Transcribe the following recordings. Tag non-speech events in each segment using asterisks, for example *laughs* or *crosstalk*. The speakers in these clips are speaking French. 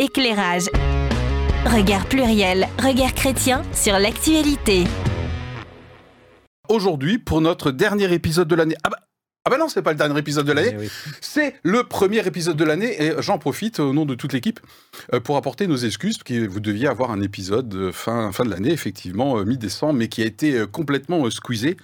Éclairage. Regard pluriel, regard chrétien sur l'actualité. Aujourd'hui, pour notre dernier épisode de l'année. Ah bah, ah bah non, c'est pas le dernier épisode de l'année. Oui, C'est le premier épisode de l'année et j'en profite au nom de toute l'équipe euh, pour apporter nos excuses parce que vous deviez avoir un épisode euh, fin, fin de l'année, effectivement, euh, mi-décembre, mais qui a été complètement euh, squeezé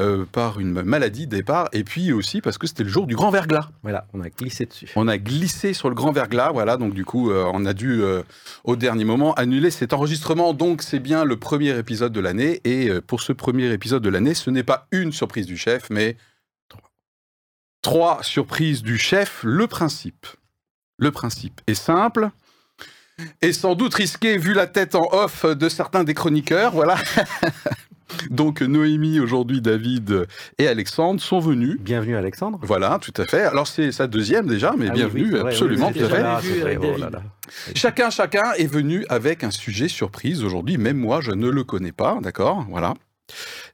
euh, par une maladie départ et puis aussi parce que c'était le jour du grand verglas. Voilà, on a glissé dessus. On a glissé sur le grand verglas, voilà, donc du coup, euh, on a dû euh, au dernier moment annuler cet enregistrement. Donc c'est bien le premier épisode de l'année et pour ce premier épisode de l'année, ce n'est pas une surprise du chef, mais trois surprises du chef. Le principe, le principe est simple. Et sans doute risqué vu la tête en off de certains des chroniqueurs, voilà. *laughs* Donc Noémie, aujourd'hui David et Alexandre sont venus. Bienvenue Alexandre. Voilà, tout à fait. Alors c'est sa deuxième déjà, mais Ah bienvenue, oui, absolument, oui, tout à c'est fait. déjà là, c'est vrai, Avec oh là David. là. Chacun, chacun est venu avec un sujet surprise aujourd'hui. Même moi, je ne le connais pas, d'accord? Voilà.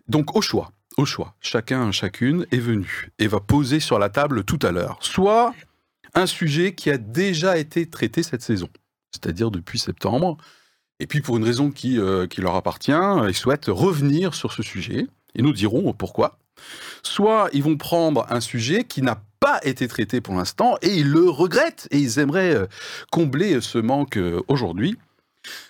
Donc au choix, au choix, chacun, chacune est venu et va poser sur la table tout à l'heure. Soit un sujet qui a déjà été traité cette saison, c'est-à-dire depuis septembre. Et puis pour une raison qui, euh, qui leur appartient, ils souhaitent revenir sur ce sujet et nous diront pourquoi. Soit ils vont prendre un sujet qui n'a pas été traité pour l'instant et ils le regrettent et ils aimeraient euh, combler ce manque euh, aujourd'hui.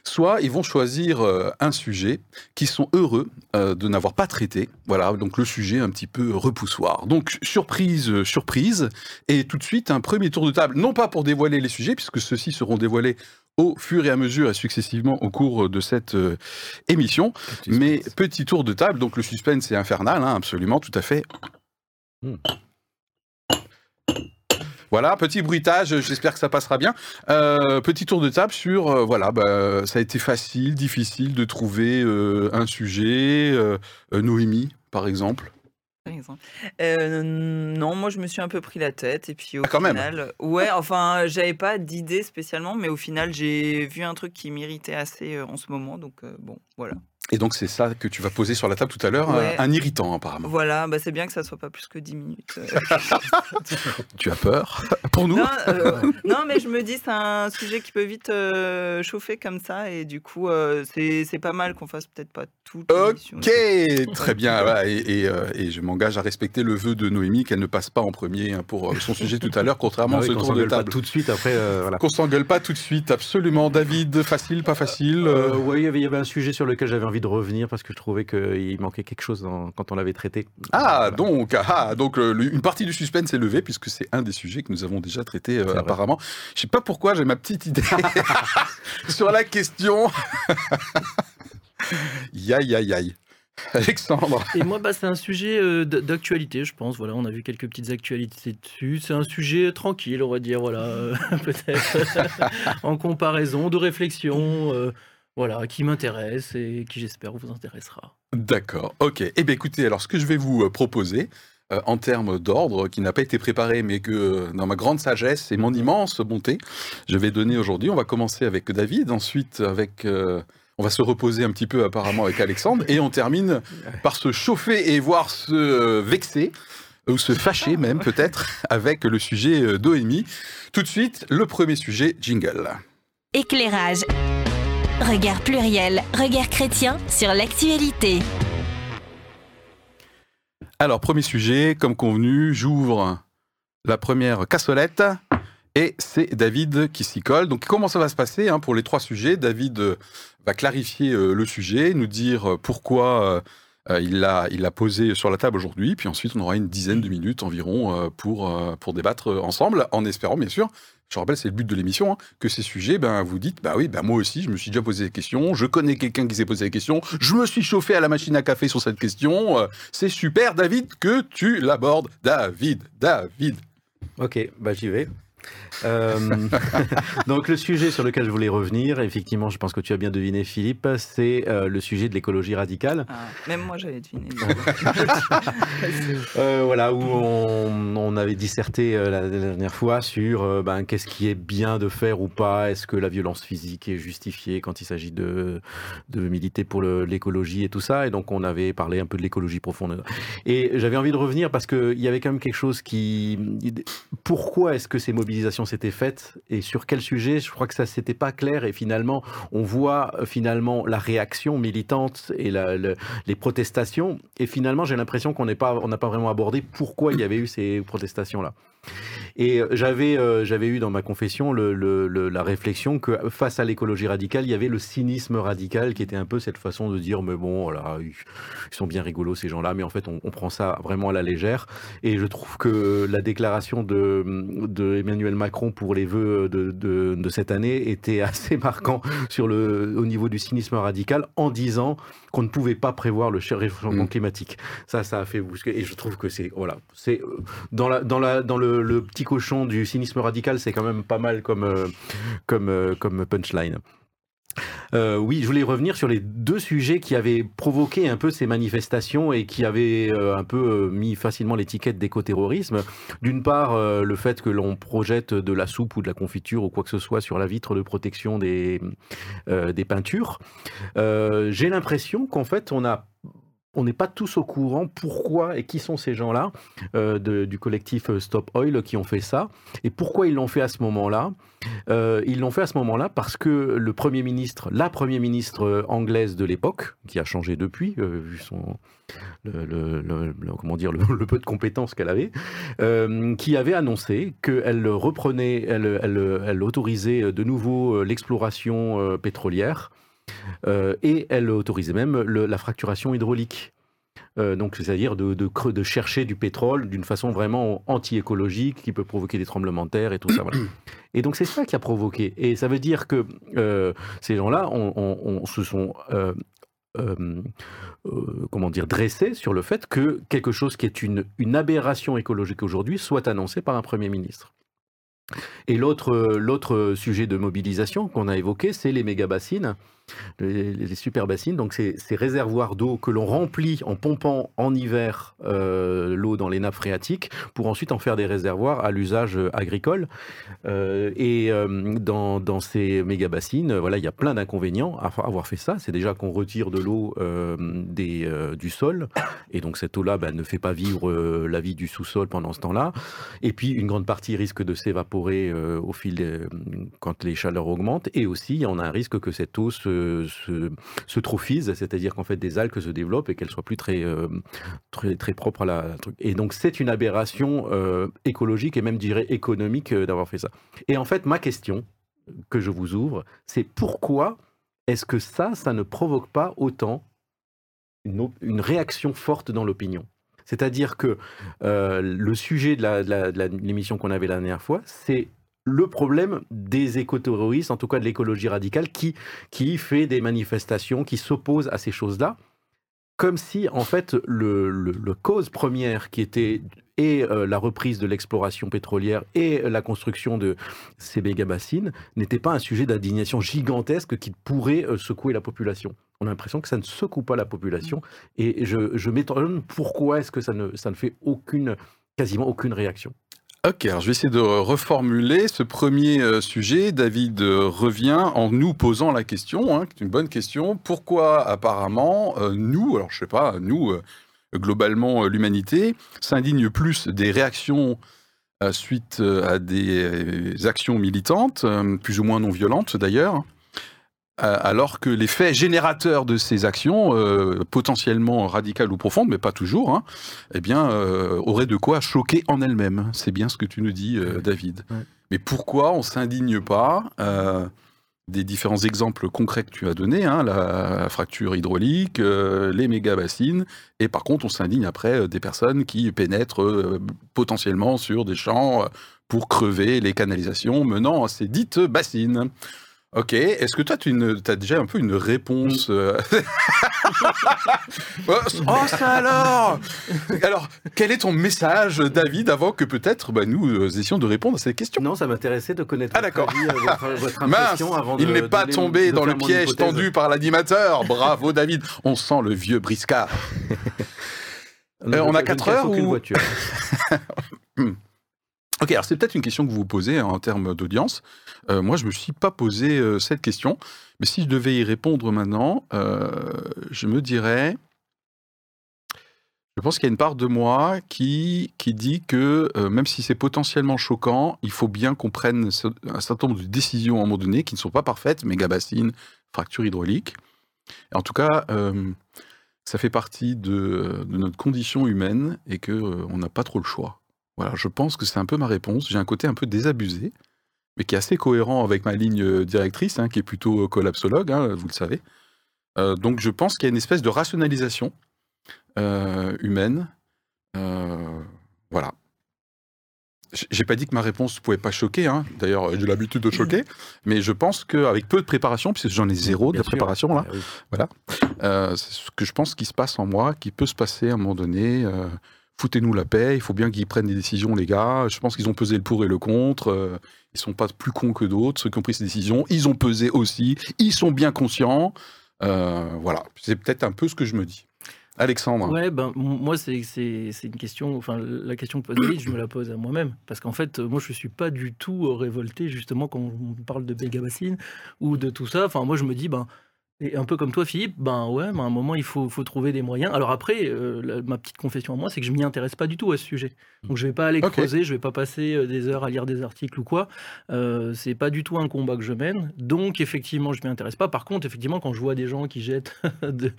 Soit ils vont choisir un sujet qui sont heureux de n'avoir pas traité. Voilà, donc le sujet un petit peu repoussoir. Donc surprise, surprise, et tout de suite un premier tour de table, non pas pour dévoiler les sujets, puisque ceux-ci seront dévoilés au fur et à mesure et successivement au cours de cette euh, émission, mais petit tour de table, donc le suspense est infernal, hein, absolument, tout à fait. Hmm. Voilà, petit bruitage, j'espère que ça passera bien. Euh, petit tour de table sur, euh, voilà, bah, ça a été facile, difficile de trouver un sujet. Noémie, par exemple. Par exemple. Euh, non, moi je me suis un peu pris la tête et puis au Ah, quand même. final, ouais, enfin j'avais pas d'idée spécialement, mais au final j'ai vu un truc qui m'irritait assez euh, en ce moment, donc euh, bon, voilà. Et donc c'est ça que tu vas poser sur la table tout à l'heure, Ouais. un, un irritant apparemment. Voilà, bah, c'est bien que ça soit pas plus que 10 minutes. euh. *laughs* Tu as peur Pour nous non, euh, non, mais je me dis c'est un sujet qui peut vite euh, chauffer comme ça et du coup euh, c'est c'est pas mal qu'on fasse peut-être pas l'émission. Ok, très bien. voilà, et, et, euh, et je m'engage à respecter le vœu de Noémie qu'elle ne passe pas en premier hein, pour son sujet tout à l'heure, contrairement Ah à oui, ce qu'on tour de s'engueule pas table. tout de suite après. euh, voilà. Qu'on s'engueule pas tout de suite, absolument. David, facile, pas facile Euh, euh, ouais, il y avait- il y avait un sujet sur lequel j'avais envie de revenir parce que je trouvais qu'il manquait quelque chose dans- quand on l'avait traité. Ah, Voilà. donc, ah, donc euh, le- une partie du suspense est levée puisque c'est un des sujets que nous avons déjà traité euh, apparemment. Je sais pas pourquoi j'ai ma petite idée *laughs* sur la question. *laughs* Yaï, aïe, aïe. Alexandre. Et moi, bah, c'est un sujet euh, d'actualité, je pense. Voilà, on a vu quelques petites actualités dessus. C'est un sujet tranquille, on va dire, voilà, euh, *laughs* peut-être en comparaison, de réflexion, euh, voilà, qui m'intéresse et qui, j'espère, vous intéressera. D'accord, ok. Eh bien écoutez, alors ce que je vais vous euh, proposer, euh, en termes d'ordre, qui n'a pas été préparé, mais que euh, dans ma grande sagesse et mon immense bonté, je vais donner aujourd'hui. On va commencer avec David, ensuite avec... euh, on va se reposer un petit peu apparemment avec Alexandre, et on termine par se chauffer et voire se euh, vexer, ou se fâcher même peut-être, avec le sujet d'Oemi. Tout de suite, le premier sujet, jingle. Éclairage. Regard pluriel, regard chrétien sur l'actualité. Alors, premier sujet, comme convenu, j'ouvre la première cassolette et c'est David qui s'y colle. Donc, comment ça va se passer hein, pour les trois sujets? David euh, va clarifier euh, le sujet, nous dire euh, pourquoi euh, il l'a posé sur la table aujourd'hui, puis ensuite on aura une dizaine de minutes environ euh, pour, euh, pour débattre ensemble, en espérant bien sûr, je rappelle c'est le but de l'émission, hein, que ces sujets, ben, vous dites, bah oui, ben, moi aussi je me suis déjà posé des questions, je connais quelqu'un qui s'est posé des questions, je me suis chauffé à la machine à café sur cette question, c'est super David que tu l'abordes. David, David. Ok, bah j'y vais. Euh, *laughs* donc le sujet sur lequel je voulais revenir, effectivement, je pense que tu as bien deviné, Philippe, c'est euh, le sujet de l'écologie radicale. Ah, même moi j'avais deviné. *laughs* Euh, voilà, où on, on avait disserté la, dernière fois sur ben, qu'est-ce qui est bien de faire ou pas, est-ce que la violence physique est justifiée quand il s'agit de, de militer pour l'écologie et tout ça? Et donc on avait parlé un peu de l'écologie profonde. Et j'avais envie de revenir parce qu'il y avait quand même quelque chose qui... Pourquoi est-ce que ces mobilisations mobilisation s'était faite et sur quel sujet. Je crois que ça s'était pas clair et finalement, on voit euh, finalement la réaction militante et les protestations. Et finalement, j'ai l'impression qu'on n'est pas, on n'a pas vraiment abordé pourquoi il y avait eu ces protestations-là. Et euh, j'avais, euh, j'avais eu dans ma confession le- le- le- la réflexion que face à l'écologie radicale, il y avait le cynisme radical qui était un peu cette façon de dire mais bon, voilà, ils sont bien rigolos ces gens-là, mais en fait on, on prend ça vraiment à la légère. Et je trouve que la déclaration de, de Emmanuel Macron pour les vœux de, de, de cette année était assez marquant sur le, au niveau du cynisme radical en disant qu'on ne pouvait pas prévoir le réchauffement Mm. climatique. Ça, ça a fait bousquer. Et je trouve que c'est voilà, c'est euh, dans la dans la dans le, le petit cochon du cynisme radical, c'est quand même pas mal comme euh, euh, comme punchline. Euh, oui, je voulais revenir sur les deux sujets qui avaient provoqué un peu ces manifestations et qui avaient un peu mis facilement l'étiquette d'écoterrorisme. D'une part, le fait que l'on projette de la soupe ou de la confiture ou quoi que ce soit sur la vitre de protection des, des peintures. J'ai l'impression qu'en fait, on a on n'est pas tous au courant pourquoi et qui sont ces gens-là euh, du collectif Stop Oil qui ont fait ça et pourquoi ils l'ont fait à ce moment-là? Euh, ils l'ont fait à ce moment-là parce que le Premier ministre, la Première ministre euh, anglaise de l'époque, qui a changé depuis, euh, vu son, le, comment dire, *laughs* le, peu de compétences qu'elle avait, euh, qui avait annoncé qu'elle reprenait, elle, autorisait de nouveau euh, l'exploration euh, pétrolière euh, et elle autorisait même le- la fracturation hydraulique. Euh, donc, c'est-à-dire de, de, creux- de chercher du pétrole d'une façon vraiment anti-écologique qui peut provoquer des tremblements de terre et tout ça. voilà. *clears throat* Et donc, c'est ça qui a provoqué. Et ça veut dire que euh, ces gens-là on, on- on se sont. euh, euh, euh, comment dire, dressés sur le fait que quelque chose qui est une, une aberration écologique aujourd'hui soit annoncé par un Premier ministre. Et l'autre, l'autre sujet de mobilisation qu'on a évoqué, c'est les méga-bassines, les, les super bassines, donc ces, ces réservoirs d'eau que l'on remplit en pompant en hiver euh, l'eau dans les nappes phréatiques pour ensuite en faire des réservoirs à l'usage agricole. Euh, et euh, dans, dans ces méga-bassines, voilà, il y a plein d'inconvénients à avoir fait ça. C'est déjà qu'on retire de l'eau des, du sol, et donc cette eau-là ben, ne fait pas vivre la vie du sous-sol pendant ce temps-là. Et puis une grande partie risque de s'évaporer au fil des- quand les chaleurs augmentent. Et aussi, on a un risque que cette eau se, se, se trophise, c'est-à-dire qu'en fait des algues se développent et qu'elles soient plus très, euh, très, propres à la, truc. Et donc c'est une aberration euh, écologique et même, dirais, économique euh, d'avoir fait ça. Et en fait, ma question que je vous ouvre, c'est pourquoi est-ce que ça, ça ne provoque pas autant une, réaction forte dans l'opinion? C'est-à-dire que le sujet de l'émission qu'on avait la dernière fois, c'est le problème des écoterroristes, en tout cas de l'écologie radicale, qui, qui fait des manifestations, qui s'oppose à ces choses-là, comme si, en fait, le, le- cause première qui était et euh, la reprise de l'exploration pétrolière et la construction de ces méga-bassines n'était pas un sujet d'indignation gigantesque qui pourrait euh, secouer la population. On a l'impression que ça ne secoue pas la population et je, je m'étonne pourquoi est-ce que ça ne, ça ne fait aucune, quasiment aucune réaction. Ok, alors je vais essayer de reformuler ce premier euh, sujet. David euh, revient en nous posant la question, hein, qui est une bonne question. Pourquoi apparemment euh, nous, alors je sais pas, nous, globalement l'humanité, s'indigne plus des réactions suite à des actions militantes, plus ou moins non violentes d'ailleurs, alors que les faits générateurs de ces actions, euh, potentiellement radicales ou profondes, mais pas toujours, hein, eh bien, euh, auraient de quoi choquer en elles-mêmes. C'est bien ce que tu nous dis, euh, David. Ouais. Mais pourquoi on s'indigne pas euh, des différents exemples concrets que tu as donnés, hein, la, fracture hydraulique, euh, les méga-bassines, et par contre on s'indigne après euh, des personnes qui pénètrent euh, potentiellement sur des champs euh, pour crever les canalisations menant à ces dites bassines. Ok, est-ce que toi tu as déjà un peu une réponse euh, *laughs* Oh ça alors Alors, quel est ton message, David, avant que peut-être bah, nous euh, essayons de répondre à cette question? Non, ça m'intéressait de connaître Ah, votre d'accord. avis, euh, votre, *laughs* Mince, avant de il n'est pas tombé de dans le piège tendu par l'animateur. Bravo, David. On sent le vieux briscard. Euh, on a je ne quatre casse heures aucune ou- voiture. *laughs* Ok, alors c'est peut-être une question que vous vous posez hein, en termes d'audience. Euh, moi, je me suis pas posé euh, cette question, mais si je devais y répondre maintenant, euh, je me dirais, Je pense qu'il y a une part de moi qui, qui dit que même si c'est potentiellement choquant, il faut bien qu'on prenne un certain nombre de décisions à un moment donné qui ne sont pas parfaites, méga bassines, fracture hydraulique. En tout cas, ça fait partie de, de notre condition humaine et que euh, on n'a pas trop le choix. Voilà, je pense que c'est un peu ma réponse. J'ai un côté un peu désabusé, mais qui est assez cohérent avec ma ligne euh, directrice, hein, qui est plutôt euh, collapsologue, hein, vous le savez. Euh, donc je pense qu'il y a une espèce de rationalisation euh, humaine. Euh, voilà. J'ai pas dit que ma réponse ne pouvait pas choquer, hein. d'ailleurs j'ai l'habitude de choquer, mais je pense qu'avec peu de préparation, puisque j'en ai zéro de sûr. préparation là, Ah oui. euh, c'est ce que je pense qui se passe en moi, qui peut se passer à un moment donné. Foutez-nous la paix, il faut bien qu'ils prennent des décisions, les gars. Je pense qu'ils ont pesé le pour et le contre. euh, ils sont pas plus cons que d'autres, ceux qui ont pris ces décisions. Ils ont pesé aussi. Ils sont bien conscients. Euh, voilà, c'est peut-être un peu ce que je me dis. Alexandre, Ouais, ben, moi, c'est une question, enfin, la question que pose je me la pose à moi-même. Parce qu'en fait, moi, je suis pas du tout révolté, justement, quand on parle de méga bassines ou de tout ça. Enfin, moi, je me dis, ben, et un peu comme toi, Philippe, ben ouais, ben, à un moment, il faut, faut trouver des moyens. Alors après, euh, la- ma petite confession à moi, c'est que je m'y intéresse pas du tout à ce sujet. Donc, je vais pas aller Ok. creuser, je vais pas passer euh, des heures à lire des articles ou quoi. Euh, c'est pas du tout un combat que je mène. Donc, effectivement, je m'y intéresse pas. Par contre, effectivement, quand je vois des gens qui jettent *laughs* de-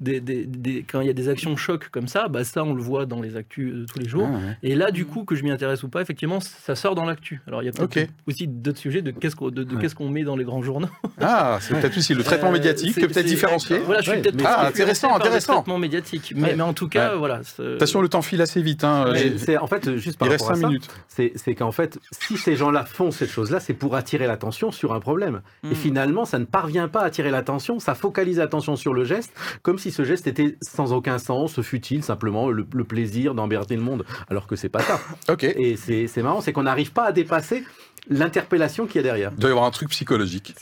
des, des- des- quand il y a des actions chocs comme ça, bah ça on le voit dans les actus de tous les jours. Ah, ouais. Et là, du coup, que je m'y intéresse ou pas, effectivement, ça sort dans l'actu. Alors il y a peut-être aussi d'autres sujets de qu'est-ce qu'on de, de Ouais. qu'est-ce qu'on met dans les grands journaux. Ah, c'est peut-être aussi le traitement Euh, médiatique, c'est- peut-être c'est- différencié. Voilà, je suis peut-être Ah, intéressant, par le intéressant. traitement médiatique. Mais, Ouais. mais en tout cas, Ouais. voilà. Attention, le temps file assez vite. hein. En fait, juste par Il reste rapport à 5 ça, minutes. c'est c'est qu'en fait, si ces gens-là font cette chose-là, c'est pour attirer l'attention sur un problème. Et finalement, ça ne parvient pas à attirer l'attention, ça focalise l'attention sur le geste, comme si ce geste était sans aucun sens, futile, simplement le, le plaisir d'emmerder le monde, alors que c'est pas ça. *laughs* Ok. Il Et c'est c'est marrant, c'est qu'on n'arrive pas à dépasser l'interpellation qu'il y a derrière. doit y avoir un truc psychologique.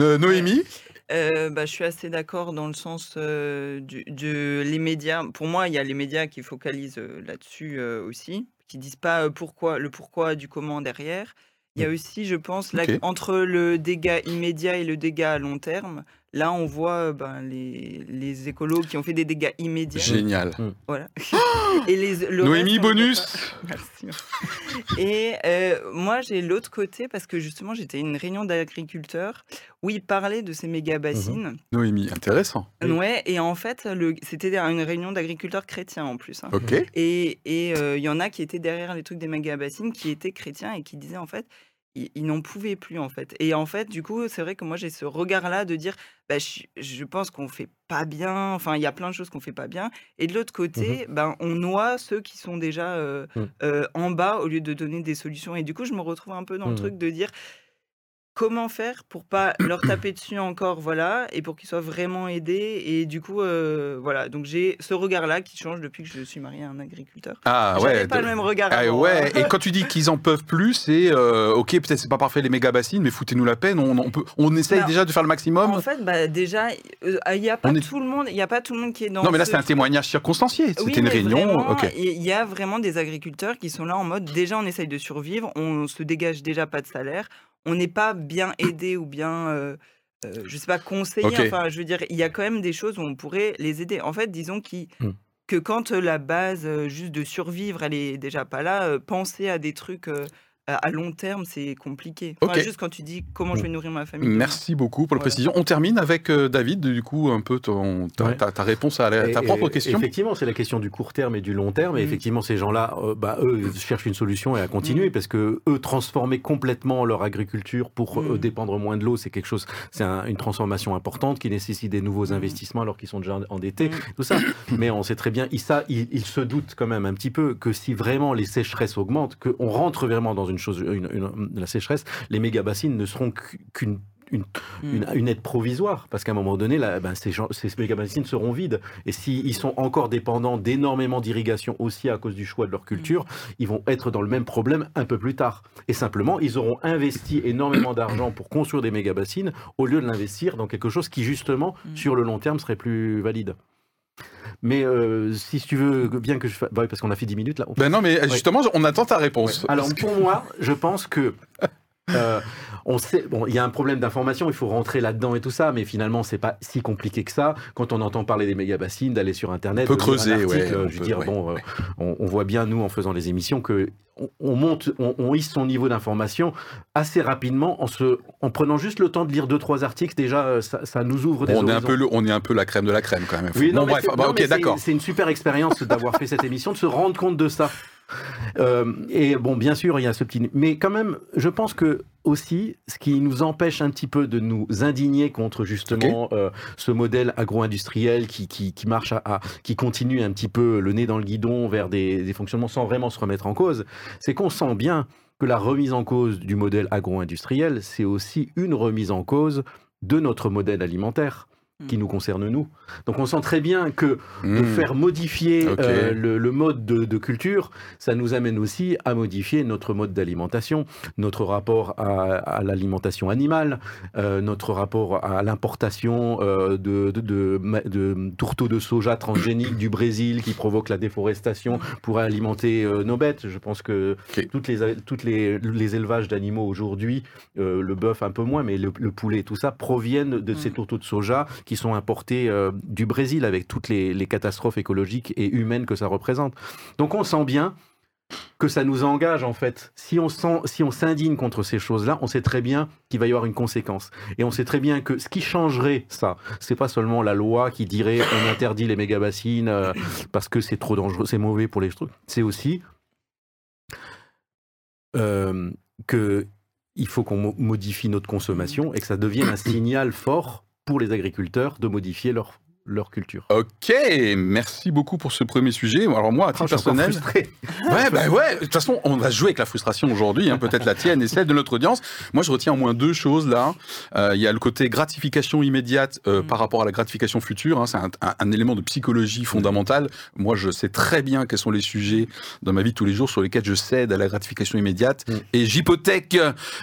Euh, Noémie? Euh, bah, je suis assez d'accord dans le sens euh, du, de les médias. Pour moi, il y a les médias qui focalisent euh, là-dessus aussi, qui disent pas pourquoi, le pourquoi du comment derrière. Il y a aussi, je pense, entre le dégât immédiat et le dégât à long terme, là, on voit euh, ben, les, les écolos qui ont fait des dégâts immédiats. Génial. Voilà. *laughs* et les, le Noémie, reste, bonus. *laughs* Merci. Et euh, moi, j'ai l'autre côté parce que justement, j'étais à une réunion d'agriculteurs où ils parlaient de ces méga bassines. Noémie, intéressant. Oui. Ouais, et en fait, c'était une réunion d'agriculteurs chrétiens en plus. hein. Ok. Et et, euh, il y en a qui étaient derrière les trucs des méga bassines, qui étaient chrétiens et qui disaient en fait, ils, ils n'en pouvaient plus en fait. Et en fait, du coup, c'est vrai que moi j'ai ce regard-là de dire, bah, je, je pense qu'on fait pas bien. Enfin, il y a plein de choses qu'on fait pas bien. Et de l'autre côté, ben on noie ceux qui sont déjà euh, Mhm. euh, en bas au lieu de donner des solutions. Et du coup, je me retrouve un peu dans le Mhm. truc de dire. Comment faire pour pas *clears throat* leur taper dessus encore, voilà, et pour qu'ils soient vraiment aidés. Et du coup, euh, voilà. Donc j'ai ce regard-là qui change depuis que je suis mariée à un agriculteur. Ah ouais. pas de- le même regard. Ah avant, ouais, hein. et quand tu dis qu'ils en peuvent plus, c'est euh, ok, peut-être c'est pas parfait les méga bassines, mais foutez-nous la peine. On, on peut, on essaye déjà de faire le maximum. En fait, bah, déjà, il n'y a pas On est- tout le monde, il y a pas tout le monde qui est dans. non, mais là ce- c'est un témoignage circonstancié. C'était Oui, une réunion. Il y a vraiment des agriculteurs qui sont là en mode déjà on essaye de survivre, on se dégage déjà pas de salaire, on n'est pas bien aidé ou bien, euh, euh, je sais pas, conseillé. Ok. Enfin, je veux dire, il y a quand même des choses où on pourrait les aider. En fait, disons Hmm. que quand la base juste de survivre, elle est déjà pas là, penser à des trucs à long terme, c'est compliqué. Enfin. Juste quand tu dis comment je vais nourrir ma famille. demain. Merci beaucoup pour la Voilà. précision. On termine avec euh, David, du coup, un peu ton, ta, Ouais. ta- ta réponse à la- ta Et- propre et- question. Effectivement, c'est la question du court terme et du long terme. Et Mhm. effectivement, ces gens-là, euh, bah, eux, cherchent une solution et à continuer Mhm. parce que eux, transformer complètement leur agriculture pour euh, Mhm. dépendre moins de l'eau, c'est quelque chose, c'est un- une transformation importante qui nécessite des nouveaux investissements alors qu'ils sont déjà endettés, tout ça. Mais on sait très bien, ils, ça, ils, ils se doutent quand même un petit peu que si vraiment les sécheresses augmentent, qu'on rentre vraiment dans une chose, une, une- la sécheresse, les méga bassines ne seront qu'une une, Hmm. une, une aide provisoire, parce qu'à un moment donné, là, ben, ces, gens, ces méga-bassines seront vides. Et s'ils sont encore dépendants d'énormément d'irrigation aussi à cause du choix de leur culture, ils vont être dans le même problème un peu plus tard. Et simplement, ils auront investi énormément d'argent pour construire des méga-bassines au lieu de l'investir dans quelque chose qui, justement, Mm. sur le long terme, serait plus valide. Mais euh, si tu veux bien que je fasse... parce qu'on a fait 10 minutes là. on Ben non, mais justement, on attend ta réponse. alors pour moi, je pense que euh, on sait, bon, il y a un problème d'information, il faut rentrer là-dedans et tout ça, mais finalement, c'est pas si compliqué que ça. Quand on entend parler des méga bassines, d'aller sur Internet, On peut creuser, article, ouais, euh, on je veux dire, ouais. bon, euh, on, on voit bien nous en faisant les émissions que on, on monte, on, hisse son niveau d'information assez rapidement en se, en prenant juste le temps de lire deux trois articles. Déjà, euh, ça, ça nous ouvre des on, est un peu le- on est un peu la crème de la crème quand même. Oui, non, bon, bref, c'est- bah, ok, d'accord. C'est une super expérience d'avoir fait cette émission, de se rendre compte de ça. Euh, et bon, bien sûr, il y a ce petit. Mais quand même, je pense que aussi, ce qui nous empêche un petit peu de nous indigner contre justement euh, ce modèle agro-industriel qui, qui, qui marche à, à- qui continue un petit peu le nez dans le guidon vers des, des fonctionnements sans vraiment se remettre en cause, c'est qu'on sent bien que la remise en cause du modèle agro-industriel, c'est aussi une remise en cause de notre modèle alimentaire qui nous concerne nous. Donc on sent très bien que de Hmm. faire modifier euh, le, le mode de, de culture, ça nous amène aussi à modifier notre mode d'alimentation, notre rapport à, à l'alimentation animale, euh, notre rapport à l'importation euh, de, de, de, ma- de tourteaux de soja transgéniques du Brésil qui provoquent la déforestation pour alimenter euh, nos bêtes. Je pense que Ok. toutes les, toutes les, les élevages d'animaux aujourd'hui, euh, le bœuf un peu moins, mais le, le poulet et tout ça, proviennent de ces Mm. tourteaux de soja qui sont importés euh, du Brésil avec toutes les, catastrophes écologiques et humaines que ça représente. Donc on sent bien que ça nous engage en fait. Si on sent, si s'indigne contre ces choses-là, on sait très bien qu'il va y avoir une conséquence. Et on sait très bien que ce qui changerait ça, c'est pas seulement la loi qui dirait on interdit les méga bassines euh, parce que c'est trop dangereux, c'est mauvais pour les trucs. C'est aussi euh, que faut qu'on mo- modifie notre consommation et que ça devienne un signal fort pour les agriculteurs de modifier leur, leur culture. Ok, merci beaucoup pour ce premier sujet. Alors moi, à Ah, titre encore personnel, frustré. *laughs* ouais, bah ouais. De toute façon, on va jouer avec la frustration aujourd'hui, hein, peut-être la tienne et celle de notre audience. Moi, je retiens au moins deux choses là. Euh, Il y a le côté gratification immédiate euh, Mm. par rapport à la gratification future. hein. c'est un, un- un élément de psychologie fondamental. Moi, je sais très bien quels sont les sujets dans ma vie de tous les jours sur lesquels je cède à la gratification immédiate Mm. et j'hypothèque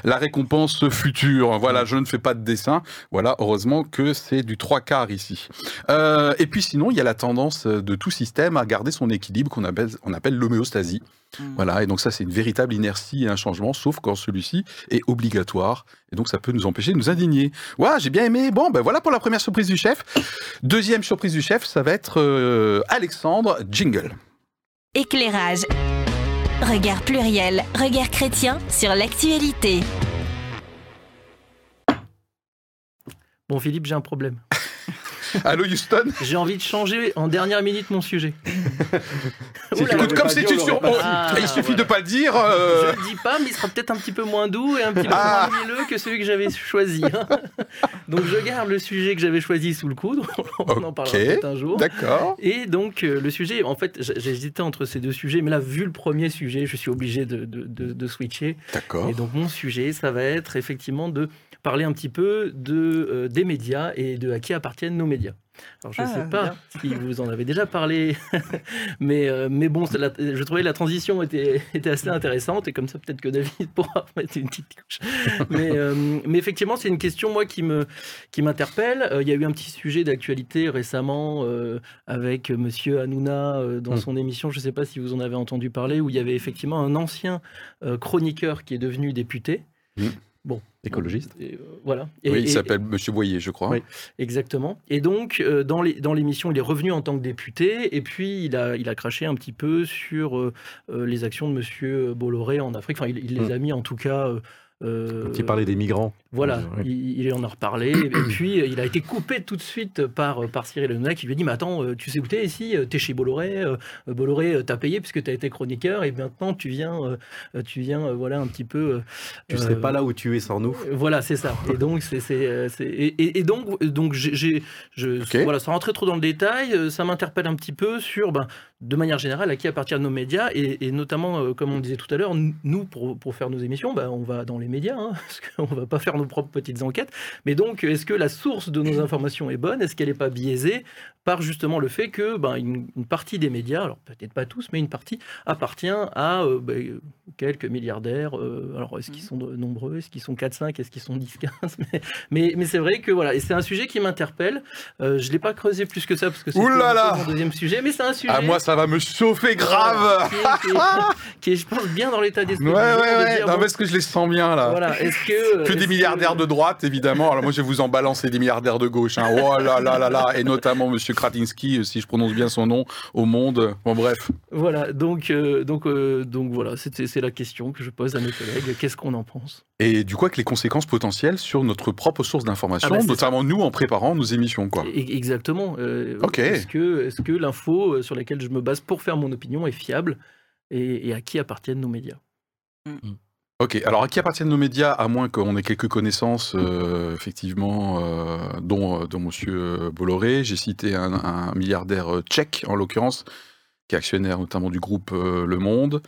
la récompense future. Voilà, je ne fais pas de dessin. Voilà, heureusement que c'est du trois quarts ici. Euh, et puis sinon, il y a la tendance de tout système à garder son équilibre qu'on appelle, on appelle l'homéostasie. Mm. Voilà, et donc ça, c'est une véritable inertie et un changement, sauf quand celui-ci est obligatoire. Et donc, ça peut nous empêcher de nous indigner. Ouais, j'ai bien aimé. Bon, ben voilà pour la première surprise du chef. Deuxième surprise du chef, ça va être euh, Alexandre Jingle. Éclairage. Regard pluriel, regard chrétien sur l'actualité. Bon, Philippe, j'ai un problème. *laughs* *laughs* Allô, Houston? J'ai envie de changer en dernière minute mon sujet. Si *laughs* Oula. tu Écoute, comme tu on sur... su. Ah, il suffit voilà. de pas le dire. euh, Je le dis pas, mais il sera peut-être un petit peu moins doux et un petit peu Ah. moins mielleux que celui que j'avais choisi. hein. *laughs* Donc je garde le sujet que j'avais choisi sous le coude. On en parlera peut-être un jour. D'accord. Et donc, euh, le sujet, en fait, j'hésitais entre ces deux sujets, mais là, vu le premier sujet, je suis obligé de, de- de- de switcher. D'accord. Et donc, mon sujet, ça va être effectivement de parler un petit peu de, euh, des médias et de à qui appartiennent nos médias. Alors, je ne Ah, sais pas bien. si vous en avez déjà parlé, *laughs* mais, euh, mais bon, la- je trouvais la transition était, était assez intéressante, et comme ça, peut-être que David *laughs* pourra mettre une petite touche. Mais, euh, mais effectivement, c'est une question, moi, qui me qui m'interpelle. Euh, Il y a eu un petit sujet d'actualité récemment euh, avec Monsieur Hanouna euh, dans Mm. son émission, je ne sais pas si vous en avez entendu parler, où il y avait effectivement un ancien euh, chroniqueur qui est devenu député. Mm. Écologiste. Et, euh, voilà. Et- Oui, il s'appelle Monsieur Boyer, je crois. Oui. Exactement. Et donc, euh, dans les- dans l'émission, il est revenu en tant que député, et puis il a, il a craché un petit peu sur euh, les actions de Monsieur Bolloré en Afrique. Enfin, il, il les Mm. a mis en tout cas. euh, euh, Quand il parlait des migrants. Voilà, Oui. il, il en a reparlé. et *clears throat* puis, euh, il a été coupé tout de suite par, par Cyril Hanouna qui lui a dit Mais attends, euh, tu sais où t'es ici Euh, T'es chez Bolloré. euh, Bolloré euh, t'a payé puisque t'as été chroniqueur. Et maintenant, tu viens, euh, tu viens euh, voilà, un petit peu. euh, Tu euh, serais pas là où tu es sans nous. voilà, c'est ça. Et donc, c'est, c'est, euh, c'est- et, et- et donc, donc j'ai, je, voilà, sans rentrer trop dans le détail, euh, ça m'interpelle un petit peu sur, ben, de manière générale, à qui appartiennent nos médias, et, et notamment, euh, comme on disait tout à l'heure, nous, pour, pour faire nos émissions, ben, on va dans les médias, hein, *laughs* parce qu'on va pas faire nos propres petites enquêtes. Mais donc, est-ce que la source de nos informations est bonne? Est-ce qu'elle n'est pas biaisée par justement le fait que ben, une, une partie des médias, alors peut-être pas tous, mais une partie appartient à euh, ben, quelques milliardaires. euh, alors, est-ce qu'ils sont de- nombreux? Est-ce qu'ils sont 4, 5 Est-ce qu'ils sont 10, 15 *laughs* Mais, mais, mais c'est vrai que voilà, et c'est un sujet qui m'interpelle. Euh, je ne l'ai pas creusé plus que ça parce que c'est Ouh là là mon deuxième sujet, mais c'est un sujet. Ah, moi, ça va me chauffer grave. Qui, est, qui est- qui est, je pense, bien dans l'état d'esprit. Ouais, ouais, jour de ouais. dire, Non, bon, parce que je les sens bien là? Voilà, est-ce que. Que est-ce des milliardaires de droite, évidemment. Alors moi, je vais vous en balancer des milliardaires de gauche. hein. Oh là là là là. Et notamment Monsieur Kratinsky, euh, si je prononce bien son nom, au monde. Bon, bref. Voilà, donc, euh, donc, euh, donc voilà, c'est la question que je pose à mes collègues. Qu'est-ce qu'on en pense? Et du coup, avec les conséquences potentielles sur notre propre source d'information, Ah bah, notamment nous en préparant nos émissions, quoi. E- Exactement. euh, Ok. Est-ce que, est que l'info sur laquelle je me base pour faire mon opinion est fiable et, et à qui appartiennent nos médias? Ok, alors à qui appartiennent nos médias, à moins qu'on ait quelques connaissances, euh, effectivement, euh, dont, euh, dont Monsieur Bolloré. J'ai cité un, un milliardaire tchèque, en l'occurrence, qui est actionnaire notamment du groupe euh, Le Monde.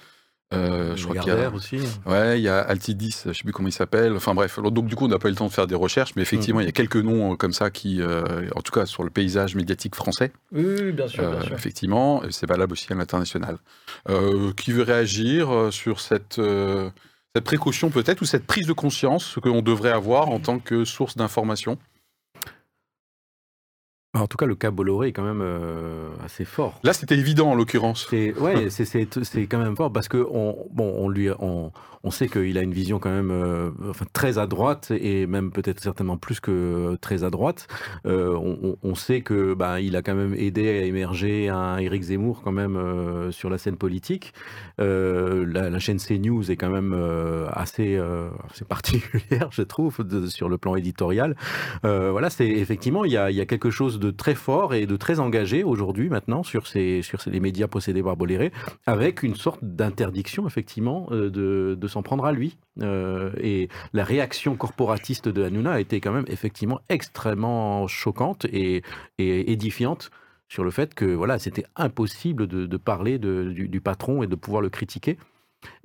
Euh, je crois qu'il y a, aussi. ouais, il y a Altidis, je sais plus comment il s'appelle. Enfin bref, donc du coup, on n'a pas eu le temps de faire des recherches, mais effectivement, il y a quelques noms comme ça qui, euh, en tout cas, sur le paysage médiatique français, Oui, oui, bien sûr, euh, effectivement, et c'est valable aussi à l'international. Qui veut réagir sur cette, cette précaution peut-être ou cette prise de conscience qu'on devrait avoir en tant que source d'information? En tout cas, le cas Bolloré est quand même euh, assez fort. Là, c'était évident en l'occurrence. Ouais, *laughs* c'est quand même fort parce que on bon on lui on on sait qu'il a une vision quand même euh, enfin très à droite et même peut-être certainement plus que très à droite. Euh, on, sait que bah il a quand même aidé à émerger un Éric Zemmour quand même sur la scène politique. La, la chaîne CNews est quand même assez assez *laughs* particulière je trouve de- sur le plan éditorial. Voilà, c'est effectivement il y a, il y a quelque chose de très fort et de très engagé aujourd'hui maintenant sur ces sur les médias possédés par Bolloré, avec une sorte d'interdiction effectivement euh, de, de s'en prendre à lui. Euh, et la réaction corporatiste de Hanouna a été quand même effectivement extrêmement choquante et, et édifiante sur le fait que voilà c'était impossible de, de parler de- du, patron et de pouvoir le critiquer.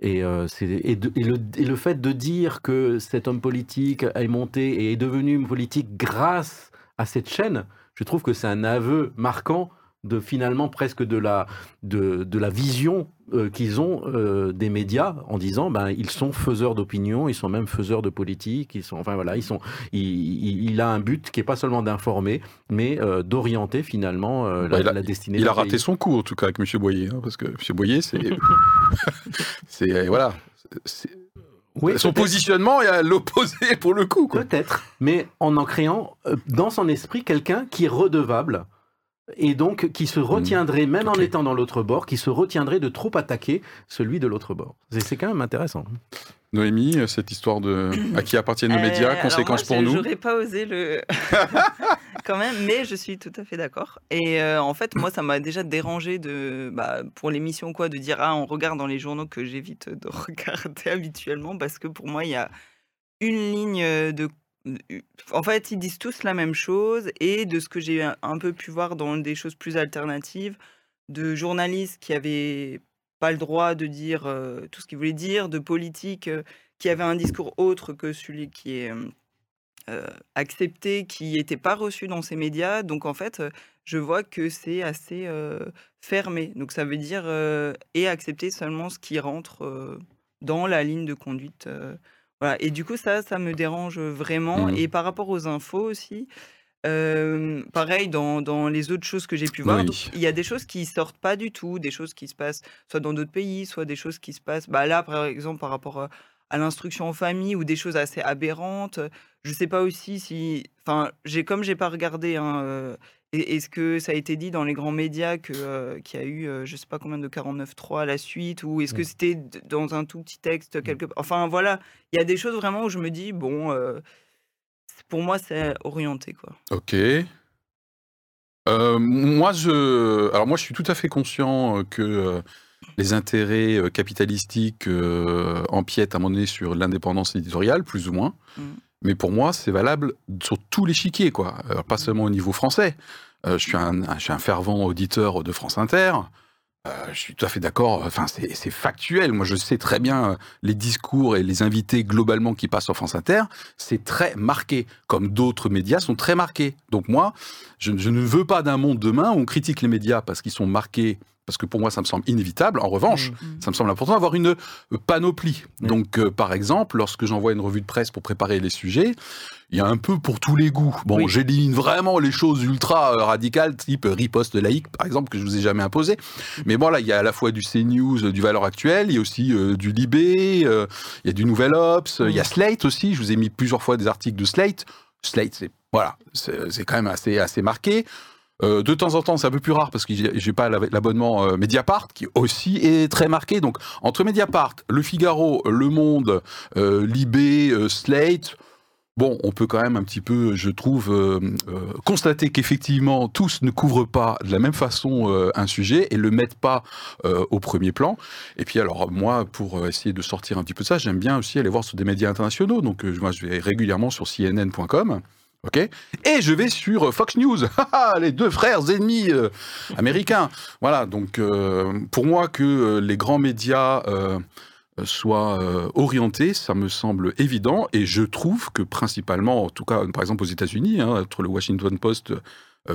Et, euh, de- et le, et le fait de dire que cet homme politique est monté et est devenu politique grâce à cette chaîne, je trouve que c'est un aveu marquant de finalement presque de la, de, de la vision euh, qu'ils ont euh, des médias en disant ben ils sont faiseurs d'opinion, ils sont même faiseurs de politique, ils sont enfin voilà ils sont il, il- il a un but qui est pas seulement d'informer mais euh, d'orienter finalement Bah, la, il a- la destinée. Il a raté pays. son coup, en tout cas, avec Monsieur Boyer, hein, parce que Monsieur Boyer, c'est. *laughs* *laughs* c'est. Voilà. C'est- Oui, Son positionnement est à l'opposé *laughs* pour le coup. Peut-être, mais en en créant euh, dans son esprit quelqu'un qui est redevable et donc qui se retiendrait, même en étant dans l'autre bord, qui se retiendrait de trop attaquer celui de l'autre bord. C'est quand même intéressant. Noémie, cette histoire de *clears throat* à qui appartiennent nos Euh, médias, alors conséquences moi, pour je- nous. J'aurais pas osé le. *laughs* Quand même, mais je suis tout à fait d'accord. Et euh, en fait, moi, ça m'a déjà dérangé de, bah, pour l'émission, quoi, de dire ah, on regarde dans les journaux que j'évite de *laughs* regarder habituellement, parce que pour moi, il y a une ligne de. En fait, ils disent tous la même chose, et de ce que j'ai un peu pu voir dans des choses plus alternatives, de journalistes qui avaient pas le droit de dire euh, tout ce qu'ils voulaient dire, de politiques euh, qui avaient un discours autre que celui qui est euh, accepté, qui n'était pas reçu dans ces médias. Donc en fait, je vois que c'est assez fermé. Donc ça veut dire et accepter seulement ce qui rentre dans la ligne de conduite. voilà. Et du coup, ça, ça me dérange vraiment. Mhm. Et par rapport aux infos aussi. Euh, pareil, dans, dans les autres choses que j'ai pu voir, Oui. il y a des choses qui sortent pas du tout, des choses qui se passent soit dans d'autres pays, soit des choses qui se passent, bah là, par exemple, par rapport à, à l'instruction en famille ou des choses assez aberrantes. Je sais pas aussi si, enfin, j'ai comme j'ai pas regardé, hein, euh, est-ce que ça a été dit dans les grands médias que euh, qu'il y a eu, euh, je sais pas combien de 49.3 à la suite, ou est-ce que Mm. c'était dans un tout petit texte quelque part. Enfin voilà, il y a des choses vraiment où je me dis bon, euh, pour moi c'est orienté quoi. Ok. Euh, moi, je, alors moi, je suis tout à fait conscient euh, que euh, les intérêts capitalistiques empiètent à un moment donné sur l'indépendance éditoriale, plus ou moins. Mm. Mais pour moi, c'est valable sur tous les chiquiers, quoi. Alors, pas seulement au niveau français. Euh, je, suis un, je suis un fervent auditeur de France Inter. Euh, je suis tout à fait d'accord. Enfin, c'est factuel. Moi, je sais très bien euh, les discours et les invités globalement qui passent sur France Inter. C'est très marqué, comme d'autres médias sont très marqués. Donc moi, je, je ne veux pas d'un monde demain où on critique les médias parce qu'ils sont marqués parce que pour moi, ça me semble inévitable. En revanche, Mm. ça me semble important d'avoir une panoplie. Mm. Donc, euh, par exemple, lorsque j'envoie une revue de presse pour préparer les sujets, il y a un peu pour tous les goûts. Bon, Oui. j'élimine vraiment les choses ultra euh, radicales, type riposte laïque, par exemple, que je vous ai jamais imposé. Mais voilà, il y a à la fois du CNews, euh, du Valeur Actuelle, il y a aussi euh, du Libé, euh, il y a du Nouvel Ops, il y a Slate aussi. Je vous ai mis plusieurs fois des articles de Slate. Slate, c'est voilà, c'est quand même assez assez marqué. Euh, de temps en temps, c'est un peu plus rare parce que j'ai pas l'ab- l'abonnement euh, Mediapart qui aussi est très marqué. Donc entre Mediapart, Le Figaro, Le Monde, euh, Libé, Slate. Bon, on peut quand même un petit peu, je trouve, constater qu'effectivement, tous ne couvrent pas de la même façon un sujet et le mettent pas au premier plan. Et puis alors, moi, pour essayer de sortir un petit peu ça, j'aime bien aussi aller voir sur des médias internationaux. Donc, moi, je vais régulièrement sur CNN.com. Ok Et je vais sur euh, Fox News, Haha, *laughs* les deux frères ennemis euh, américains. Voilà, donc euh, pour moi que les grands médias soient orientés, ça me semble évident, et je trouve que principalement, en tout cas par exemple aux États-Unis, hein, entre le Washington Post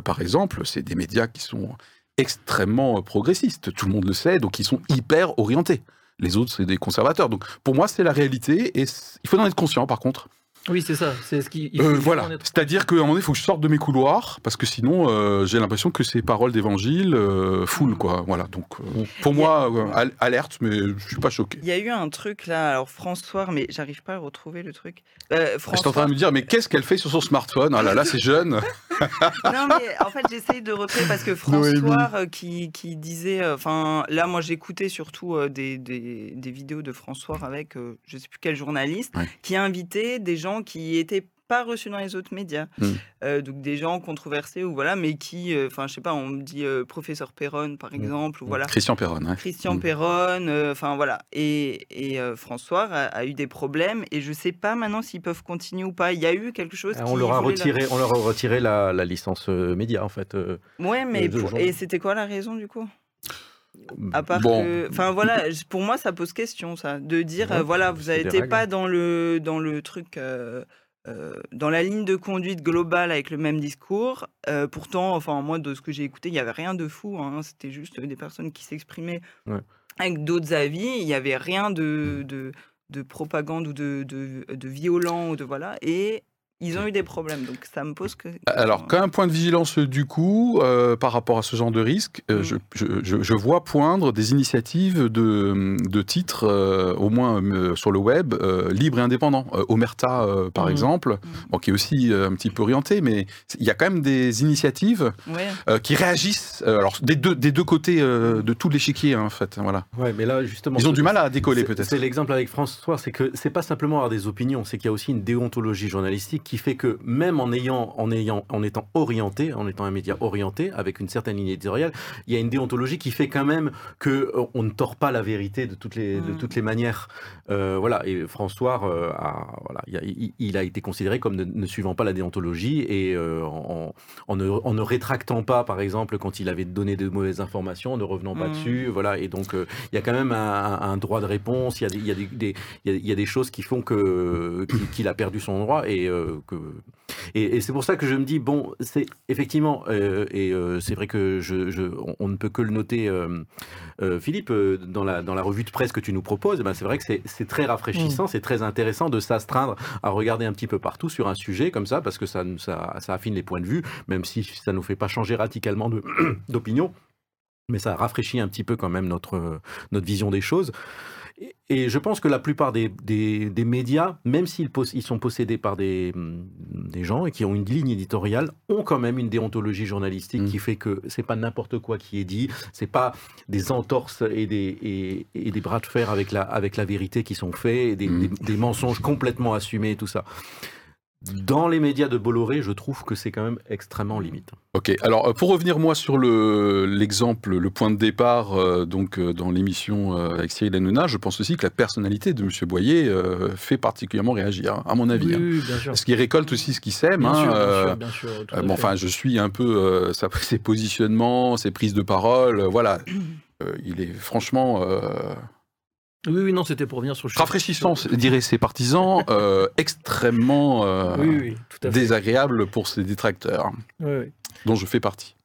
par exemple, c'est des médias qui sont extrêmement progressistes, tout le monde le sait, donc ils sont hyper orientés. Les autres, c'est des conservateurs. Donc pour moi, c'est la réalité, et il faut en être conscient par contre. Oui, c'est ça. C'est ce qui. Euh, voilà. C'est-à-dire qu'à un moment donné, il faut que je sorte de mes couloirs, parce que sinon, euh, j'ai l'impression que ces paroles d'évangile euh, full, quoi. Voilà. Donc, euh, pour a- moi, euh, al- alerte, mais je suis pas choqué. Il y a eu un truc là, alors François, mais j'arrive pas à retrouver le truc. Euh, Je suis en train François, de me dire, mais qu'est-ce qu'elle fait sur son smartphone? Ah là là, c'est jeune. *laughs* *laughs* non mais en fait j'essaye de retrouver parce que. François euh, qui, qui disait, euh, enfin là moi j'écoutais surtout euh, des, des, des vidéos de François avec je sais plus quel journaliste qui invitait des gens qui étaient pas reçus dans les autres médias, Mm. Euh, donc des gens controversés ou voilà, mais qui, euh, enfin je sais pas, on me dit euh, professeur Perron par exemple ou voilà. Christian Perron. Christian Mm. Perron, euh, enfin voilà. Et, et euh, François a, a eu des problèmes et je sais pas maintenant s'ils peuvent continuer ou pas. Il y a eu quelque chose. Ah, On qui leur a voulait la- retiré, on leur a retiré la, la licence euh, média en fait. euh, Ouais, mais pour- et c'était quoi la raison du coup? À part Bon. que, enfin voilà, pour moi ça pose question ça, de dire Ouais, euh, voilà vous n'étiez règles. pas dans le dans le truc. euh, euh, dans la ligne de conduite globale avec le même discours, Euh, pourtant, enfin moi de ce que j'ai écouté, il y avait rien de fou. hein, C'était juste des personnes qui s'exprimaient Ouais. avec d'autres avis. Il y avait rien de, de, de propagande ou de, de, de violent ou de voilà. Et ils ont eu des problèmes. Donc ça me pose que. Alors, qu'un point de vigilance euh, du coup, euh, par rapport à ce genre de risque, euh, Mm. je, je- je- je vois poindre des initiatives de, de titres, euh, au moins euh, sur le web, euh, libres et indépendants. Euh, Omerta, euh, par Mm. exemple, bon, qui est aussi euh, un petit peu orienté, mais il y a quand même des initiatives Ouais. euh, qui réagissent, euh, alors des deux, des deux côtés euh, de tout l'échiquier, hein, en fait. Voilà. Ouais, mais là justement. Ils ont du mal à décoller, peut-être. C'est l'exemple avec François, c'est que c'est pas simplement avoir des opinions, c'est qu'il y a aussi une déontologie journalistique qui fait que même en ayant, en ayant, en étant orienté, en étant un média orienté avec une certaine ligne éditoriale, il y a une déontologie qui fait quand même que euh, on ne tord pas la vérité de toutes les, de Mm. toutes les manières. Euh, voilà. Et François, euh, a, voilà, il, a, il- il a été considéré comme ne, ne suivant pas la déontologie et euh, en, en ne, en ne rétractant pas, par exemple, quand il avait donné de mauvaises informations, en ne revenant pas Mm. dessus. Voilà. Et donc il y a quand même un, droit de réponse. Il y a des, il y a des, des- il y a- il y a des choses qui font que qu'il- qu'il a perdu son droit et euh, que et, et c'est pour ça que je me dis bon c'est effectivement euh, et euh, c'est vrai que je, je- on, on ne peut que le noter euh, Philippe dans la dans la revue de presse que tu nous proposes eh ben, c'est vrai que c'est c'est très rafraîchissant c'est très intéressant de s'astreindre à regarder un petit peu partout sur un sujet comme ça parce que ça ça, ça affine les points de vue même si ça nous fait pas changer radicalement *clears throat* d'opinion mais ça rafraîchit un petit peu quand même notre, notre vision des choses. Et, et je pense que la plupart des, des, des médias, même s'ils ils sont possédés par des, hum, des gens et qui ont une ligne éditoriale, ont quand même une déontologie journalistique Mm. qui fait que c'est pas n'importe quoi qui est dit, c'est pas des entorses et des, et, et des bras de fer avec la, avec la vérité qui sont faits, et des, Mm. des, des mensonges complètement assumés, tout ça. Dans les médias de Bolloré, je trouve que c'est quand même extrêmement limite. Ok, alors euh, pour revenir moi sur le l'exemple, le point de départ euh, donc euh, dans l'émission euh, avec Cyril Hanouna, je pense aussi que la personnalité de Monsieur Boyer euh, fait particulièrement réagir, hein, à mon avis. Oui, hein. oui, bien sûr. Parce qu'il récolte aussi ce qu'il sème. Bien hein, sûr, bien euh, sûr, bien bon, enfin, je suis un peu euh, sa- *laughs* ses positionnements, ses prises de parole, euh, voilà. Euh, il est franchement euh, Oui, oui, non, c'était pour venir sur le rafraîchissant, diraient ses partisans, *laughs* euh, extrêmement euh, Oui, oui, tout à fait. désagréable pour ses détracteurs, Oui, oui. dont je fais partie.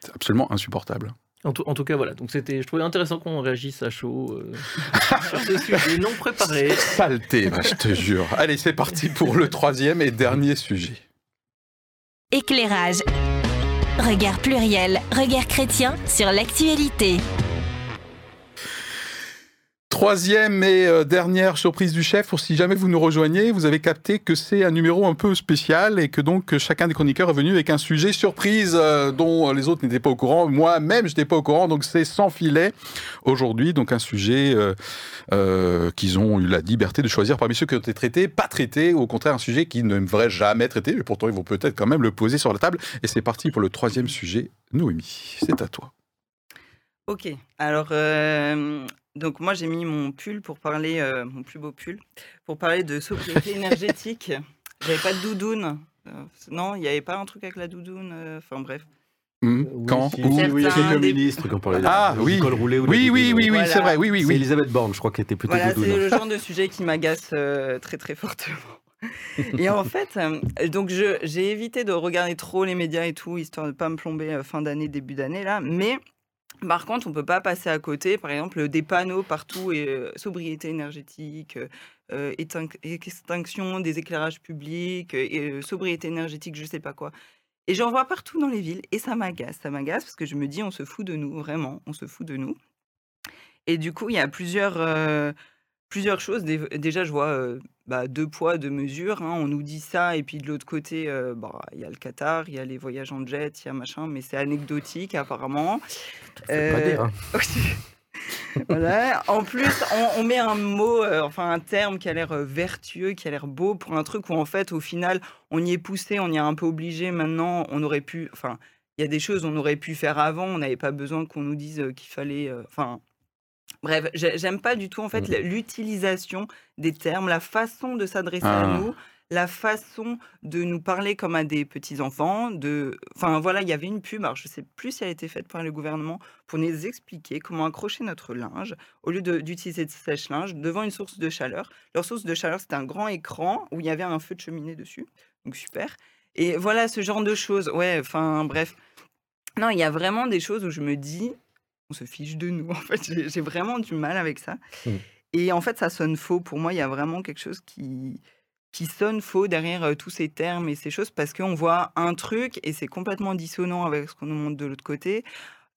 C'est absolument insupportable. En tout, en tout cas, voilà. Donc c'était, je trouvais intéressant qu'on réagisse à chaud euh, *laughs* sur ce sujet non préparé. *laughs* Saleté, bah, je te jure. Allez, c'est parti pour le troisième et dernier sujet. Éclairage. Regard pluriel, regard chrétien sur l'actualité. Troisième et euh, dernière surprise du chef, si jamais vous nous rejoignez, vous avez capté que c'est un numéro un peu spécial et que donc chacun des chroniqueurs est venu avec un sujet surprise euh, dont les autres n'étaient pas au courant. Moi-même, je n'étais pas au courant, donc c'est sans filet aujourd'hui. Donc un sujet euh, euh, qu'ils ont eu la liberté de choisir parmi ceux qui ont été traités, pas traités, ou au contraire un sujet qu'ils ne devraient jamais traiter, mais pourtant ils vont peut-être quand même le poser sur la table. Et c'est parti pour le troisième sujet. Noémie, c'est à toi. Ok, alors euh, donc moi j'ai mis mon pull pour parler, euh, mon plus beau pull, pour parler de sobriété énergétique. J'avais pas de doudoune. Euh, non, il n'y avait pas un truc avec la doudoune. euh, Enfin bref. Oui, Quand si, Où si, oui, il y a quelques des- ministres qui ont parlé de Ah, oui. col roulé ou de la Oui, oui, oui, oui, Voilà. c'est vrai, oui, oui, C'est oui. Elisabeth Borne, je crois, qui était plutôt Voilà, c'est doudoune. le genre de sujet qui m'agace euh, très très fortement. Et en fait, donc je- j'ai évité de regarder trop les médias et tout, histoire de pas me plomber fin d'année, début d'année là. Mais par contre, on peut pas passer à côté, par exemple, des panneaux partout et euh, sobriété énergétique, euh, euh, extinction des éclairages publics, sobriété énergétique, je sais pas quoi. Et j'en vois partout dans les villes et ça m'agace, ça m'agace parce que je me dis on se fout de nous, vraiment, on se fout de nous. Et du coup, il y a plusieurs, plusieurs choses. Dé- Déjà, je vois euh, bah, deux poids, deux mesures. hein. On nous dit ça, et puis de l'autre côté, euh, bah, il y a le Qatar, il y a les voyages en jet, il y a machin, mais c'est anecdotique apparemment. Pas Euh, dire, *laughs* hein. voilà. En plus, on, on met un mot, euh, enfin un terme qui a l'air euh, vertueux, qui a l'air beau pour un truc où en fait, au final, on y est poussé, on y est un peu obligé. Maintenant, on aurait pu, enfin, il y a des choses on aurait pu faire avant. On n'avait pas besoin qu'on nous dise euh, qu'il fallait, euh, enfin. Bref, j'ai- j'aime pas du tout en fait Mm. l'utilisation des termes, la façon de s'adresser Ah. à nous, la façon de nous parler comme à des petits enfants. De, enfin voilà, il y avait une pub. Alors je sais plus si elle a été faite par le gouvernement pour nous expliquer comment accrocher notre linge au lieu de- d'utiliser de sèche-linge devant une source de chaleur. Leur source de chaleur, c'était un grand écran où il y avait un feu de cheminée dessus. Donc super. Et voilà ce genre de choses. Ouais, enfin bref. Non, il y a vraiment des choses où je me dis, on se fiche de nous. *laughs* En fait, j'ai vraiment du mal avec ça. Mm. Et en fait, ça sonne faux. Pour moi, il y a vraiment quelque chose qui, qui sonne faux derrière euh, tous ces termes et ces choses parce qu'on voit un truc et c'est complètement dissonant avec ce qu'on nous montre de l'autre côté.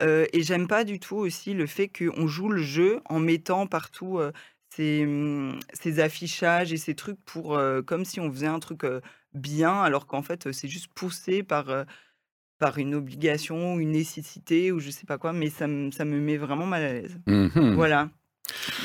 Euh, et j'aime pas du tout aussi le fait qu'on joue le jeu en mettant partout euh, ces, hum, ces affichages et ces trucs pour comme si on faisait un truc bien alors qu'en fait c'est juste poussé par par une obligation une nécessité ou je sais pas quoi mais ça, me- ça me met vraiment mal à l'aise Mhm. voilà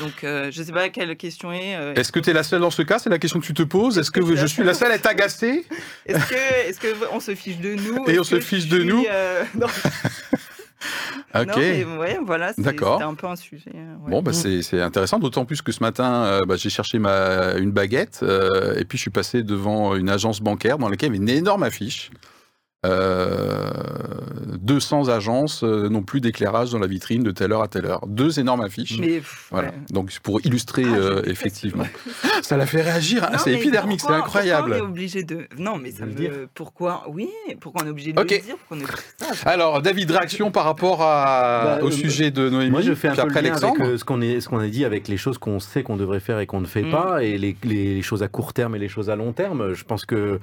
donc euh, je sais pas quelle question est euh, Est-ce que tu es la seule dans ce cas? C'est la question que tu te poses. Est-ce que je suis la seule à être agacée? *laughs* Est-ce que est-ce que on se fiche de nous? Et on se fiche de suis, nous? euh, *laughs* non, *laughs* Ok. non, mais ouais voilà D'accord. un peu un sujet ouais. Bon, bah, c'est c'est intéressant, d'autant plus que ce matin, euh, bah, j'ai cherché ma, une baguette euh, et puis je suis passé devant une agence bancaire dans laquelle il y avait une énorme affiche. Euh, 200 agences euh, n'ont plus d'éclairage dans la vitrine de telle heure à telle heure. Deux énormes affiches. mais Voilà. ouais. Donc pour illustrer Ah, euh, effectivement. *laughs* Ça l'a fait réagir. c'est épidermique, c'est incroyable. Pourquoi on est obligé de. Non, mais ça me. dire. Pourquoi Oui, pourquoi on est obligé de Ok. le dire pourquoi on est obligé de ça? Alors, David, réaction par rapport à, Bah, au euh, sujet de Noémie, Moi, je fais un peu après le lien avec euh, ce qu'on est- ce qu'on a dit avec les choses qu'on sait qu'on devrait faire et qu'on ne fait Mm. pas, et les, les- les choses à court terme et les choses à long terme. Je pense que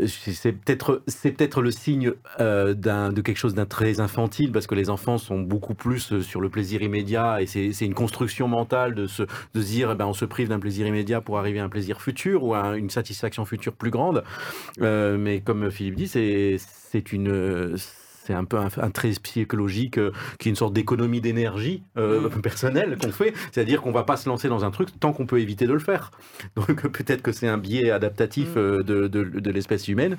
euh, c'est peut-être c'est peut-être le signe euh, d'un de quelque chose d'un très infantile, parce que les enfants sont beaucoup plus sur le plaisir immédiat, et c'est c'est une construction mentale de se, de se dire, eh ben, on se prive d'un plaisir immédiat pour arriver à un plaisir futur ou à une satisfaction future plus grande. Euh, mais comme Philippe dit, c'est c'est une c'est un peu un, un trait psychologique euh, qui est une sorte d'économie d'énergie euh, Mm. *laughs* personnelle qu'on fait, c'est-à-dire qu'on va pas se lancer dans un truc tant qu'on peut éviter de le faire. Donc *laughs* peut-être que c'est un biais adaptatif Mm. euh, de, de, de l'espèce humaine.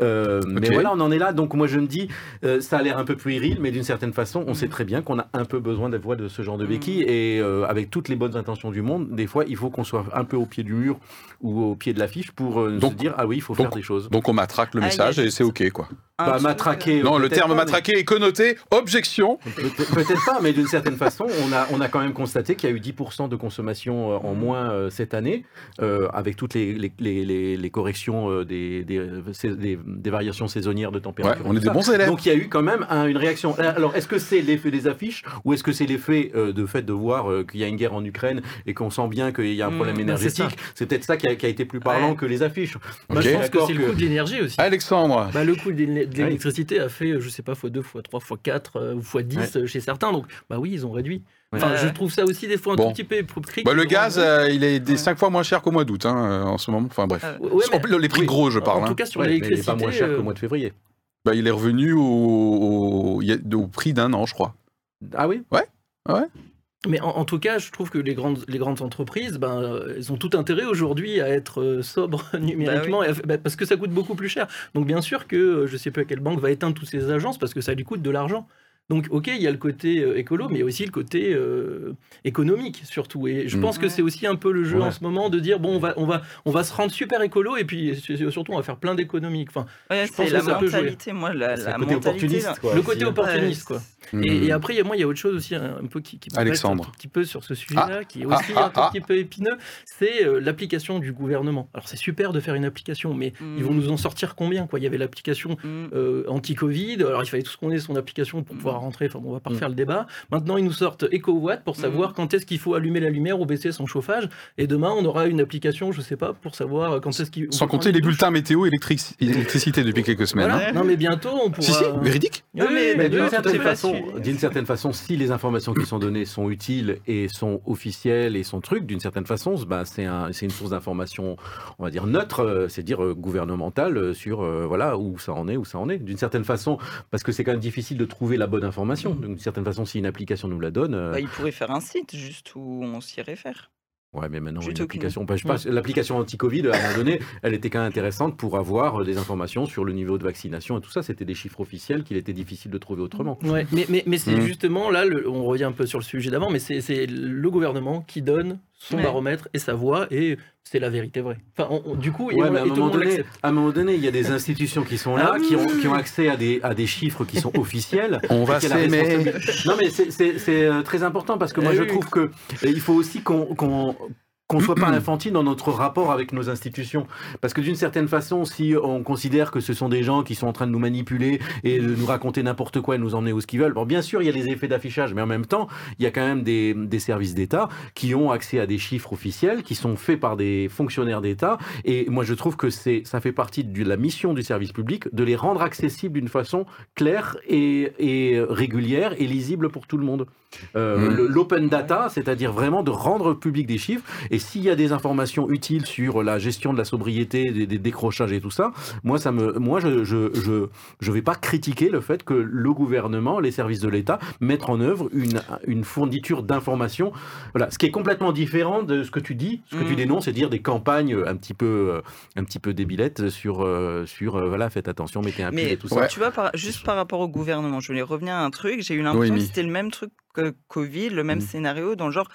Euh, Mais voilà, on en est là. Donc moi je me dis, euh, ça a l'air un peu puéril, mais d'une certaine façon, on Mm. sait très bien qu'on a un peu besoin de voix de ce genre de béquille. Et euh, avec toutes les bonnes intentions du monde, des fois, il faut qu'on soit un peu au pied du mur ou au pied de l'affiche pour euh, Donc- se dire, ah oui, il faut donc- faire des choses. Donc on matraque le message et c'est OK, quoi. Un Bah, matraquer. Non, le terme pas, mais- matraqué est connoté. Objection. Peut-être pas, mais d'une certaine façon, on a, on a quand même constaté qu'il y a eu 10% de consommation euh, en moins euh, cette année, euh, avec toutes les, les, les, les- les corrections euh, des, des, des- des variations saisonnières de Ouais, température. on est des bons élèves. Donc il y a eu quand même un- une réaction. Alors est-ce que c'est l'effet des affiches ou est-ce que c'est l'effet euh, de fait de voir euh, qu'il y a une guerre en Ukraine et qu'on sent bien qu'il y a un Mm, problème bah, énergétique? C'est peut-être ça qui a, qui a été plus parlant Ouais. que les affiches. Moi, Ok. je pense que c'est le que- coût de l'énergie aussi. Alexandre. Bah, le coût de de l'électricité a fait, euh, je sais pas, x2, x3, x4 euh, ou x10 euh, chez certains. Donc, bah oui, ils ont réduit. Enfin, Ouais. je trouve ça aussi des fois un Bon. tout petit peu hypocrite. Bah, le gaz, euh, il est des Ouais. 5 fois moins cher qu'au mois d'août hein, euh, en ce moment. Enfin bref. Euh, Ouais, mais- les prix oui. gros, je en parle. tout hein. cas, sur Ouais, mais il n'est l'électricité. pas moins cher euh, qu'au mois de février. Bah, il est revenu au, au- prix d'un an, je crois. Ah oui? Mais en, en tout cas, je trouve que les grandes, les grandes entreprises, ben, euh, elles ont tout intérêt aujourd'hui à être euh, sobres *laughs* numériquement, et à fa- bah, parce que ça coûte beaucoup plus cher. Donc bien sûr que euh, je ne sais pas quelle banque va éteindre toutes ces agences parce que ça lui coûte de l'argent. Donc ok, il y a le côté écolo, mais il y a aussi le côté euh, économique surtout. Et je Mm. pense que c'est aussi un peu le jeu Ouais. en ce moment de dire bon, on va, on va, on va se rendre super écolo et puis surtout on va faire plein d'économiques. Enfin, Ouais, Je pense c'est que la ça peut jouer. mentalité, moi, la, la le côté mentalité. opportuniste. Quoi, le côté hein. opportuniste quoi. Hmm. Et, et après, il y a- moi, il y a autre chose aussi un, un peu qui, qui Alexandre. un tout petit peu sur ce sujet-là, qui est ah, aussi ah, un tout ah. petit peu épineux, c'est euh, l'application du gouvernement. Alors c'est super de faire une application, mais ils vont nous en sortir combien quoi? Il y avait l'application Mm. euh, anti-Covid, alors il fallait tout ce qu'on ait son application pour pouvoir rentrer, enfin bon, on va pas refaire le débat. Maintenant, ils nous sortent EcoWatt pour savoir quand est-ce qu'il faut allumer la lumière ou baisser son chauffage, et demain, on aura une application, je sais pas, pour savoir quand est-ce qu'il... Sans compter les bulletins météo électric- électricité depuis quelques semaines. Voilà. hein. Non, mais bientôt, on pourra... Si, si, véridique. Oui, Non, mais- Mais oui, d'une tout à certaine, fait. façon. D'une certaine façon, si les informations qui sont données sont utiles et sont officielles et sont trucs, d'une certaine façon, ben, c'est un, c'est une source d'information, on va dire neutre, euh, c'est-à-dire euh, gouvernementale euh, sur euh, voilà où ça en est, où ça en est. D'une certaine façon, parce que c'est quand même difficile de trouver la bonne information. D'une certaine façon, si une application nous la donne, euh, Bah, il pourrait faire un site juste où on s'y réfère. Ouais, mais maintenant une application, bah, l'application anti-Covid, à un moment donné, *laughs* elle était quand même intéressante pour avoir euh, des informations sur le niveau de vaccination et tout ça. C'était des chiffres officiels qu'il était difficile de trouver autrement. Ouais, mais, mais, mais c'est Mhm. justement là, le- on revient un peu sur le sujet d'avant, mais c'est le gouvernement qui donne son Ouais. baromètre et sa voix, et c'est la vérité vraie. Enfin, on- on- du coup, et, on- à un, et tout donné, à un moment donné, il y a des institutions qui sont là, Ah qui, ont, oui. qui ont accès à des, à des chiffres qui sont officiels. On va s'aimer. responsabilité- Non, mais c'est- euh, très important parce que moi, Eh je oui. trouve que euh, il faut aussi qu'on qu'on qu'on soit pas *clears throat* infantile dans notre rapport avec nos institutions. Parce que d'une certaine façon, si on considère que ce sont des gens qui sont en train de nous manipuler et de nous raconter n'importe quoi et nous emmener où ce qu'ils veulent, bon, bien sûr, il y a les effets d'affichage, mais en même temps, il y a quand même des, des services d'État qui ont accès à des chiffres officiels, qui sont faits par des fonctionnaires d'État. Et moi, je trouve que c'est, ça fait partie de la mission du service public de les rendre accessibles d'une façon claire et, et régulière et lisible pour tout le monde. Euh, Mm. le- L'open data, c'est-à-dire vraiment de rendre public des chiffres. Et s'il y a des informations utiles sur la gestion de la sobriété, des, des décrochages et tout ça, moi, ça me, moi, je, je, je, je vais pas critiquer le fait que le gouvernement, les services de l'État mettent en œuvre une, une fourniture d'informations. Voilà, ce qui est complètement différent de ce que tu dis, ce que tu Mm. dénonces, c'est dire des campagnes un petit peu, euh, un petit peu débilettes sur, euh, sur, voilà, faites attention, mettez un pied Mais et tout ça. Tu vois, par- juste par rapport au gouvernement, je voulais revenir à un truc. J'ai eu l'impression Oui, que c'était le même truc que Covid, le même Mm. scénario, dans le genre.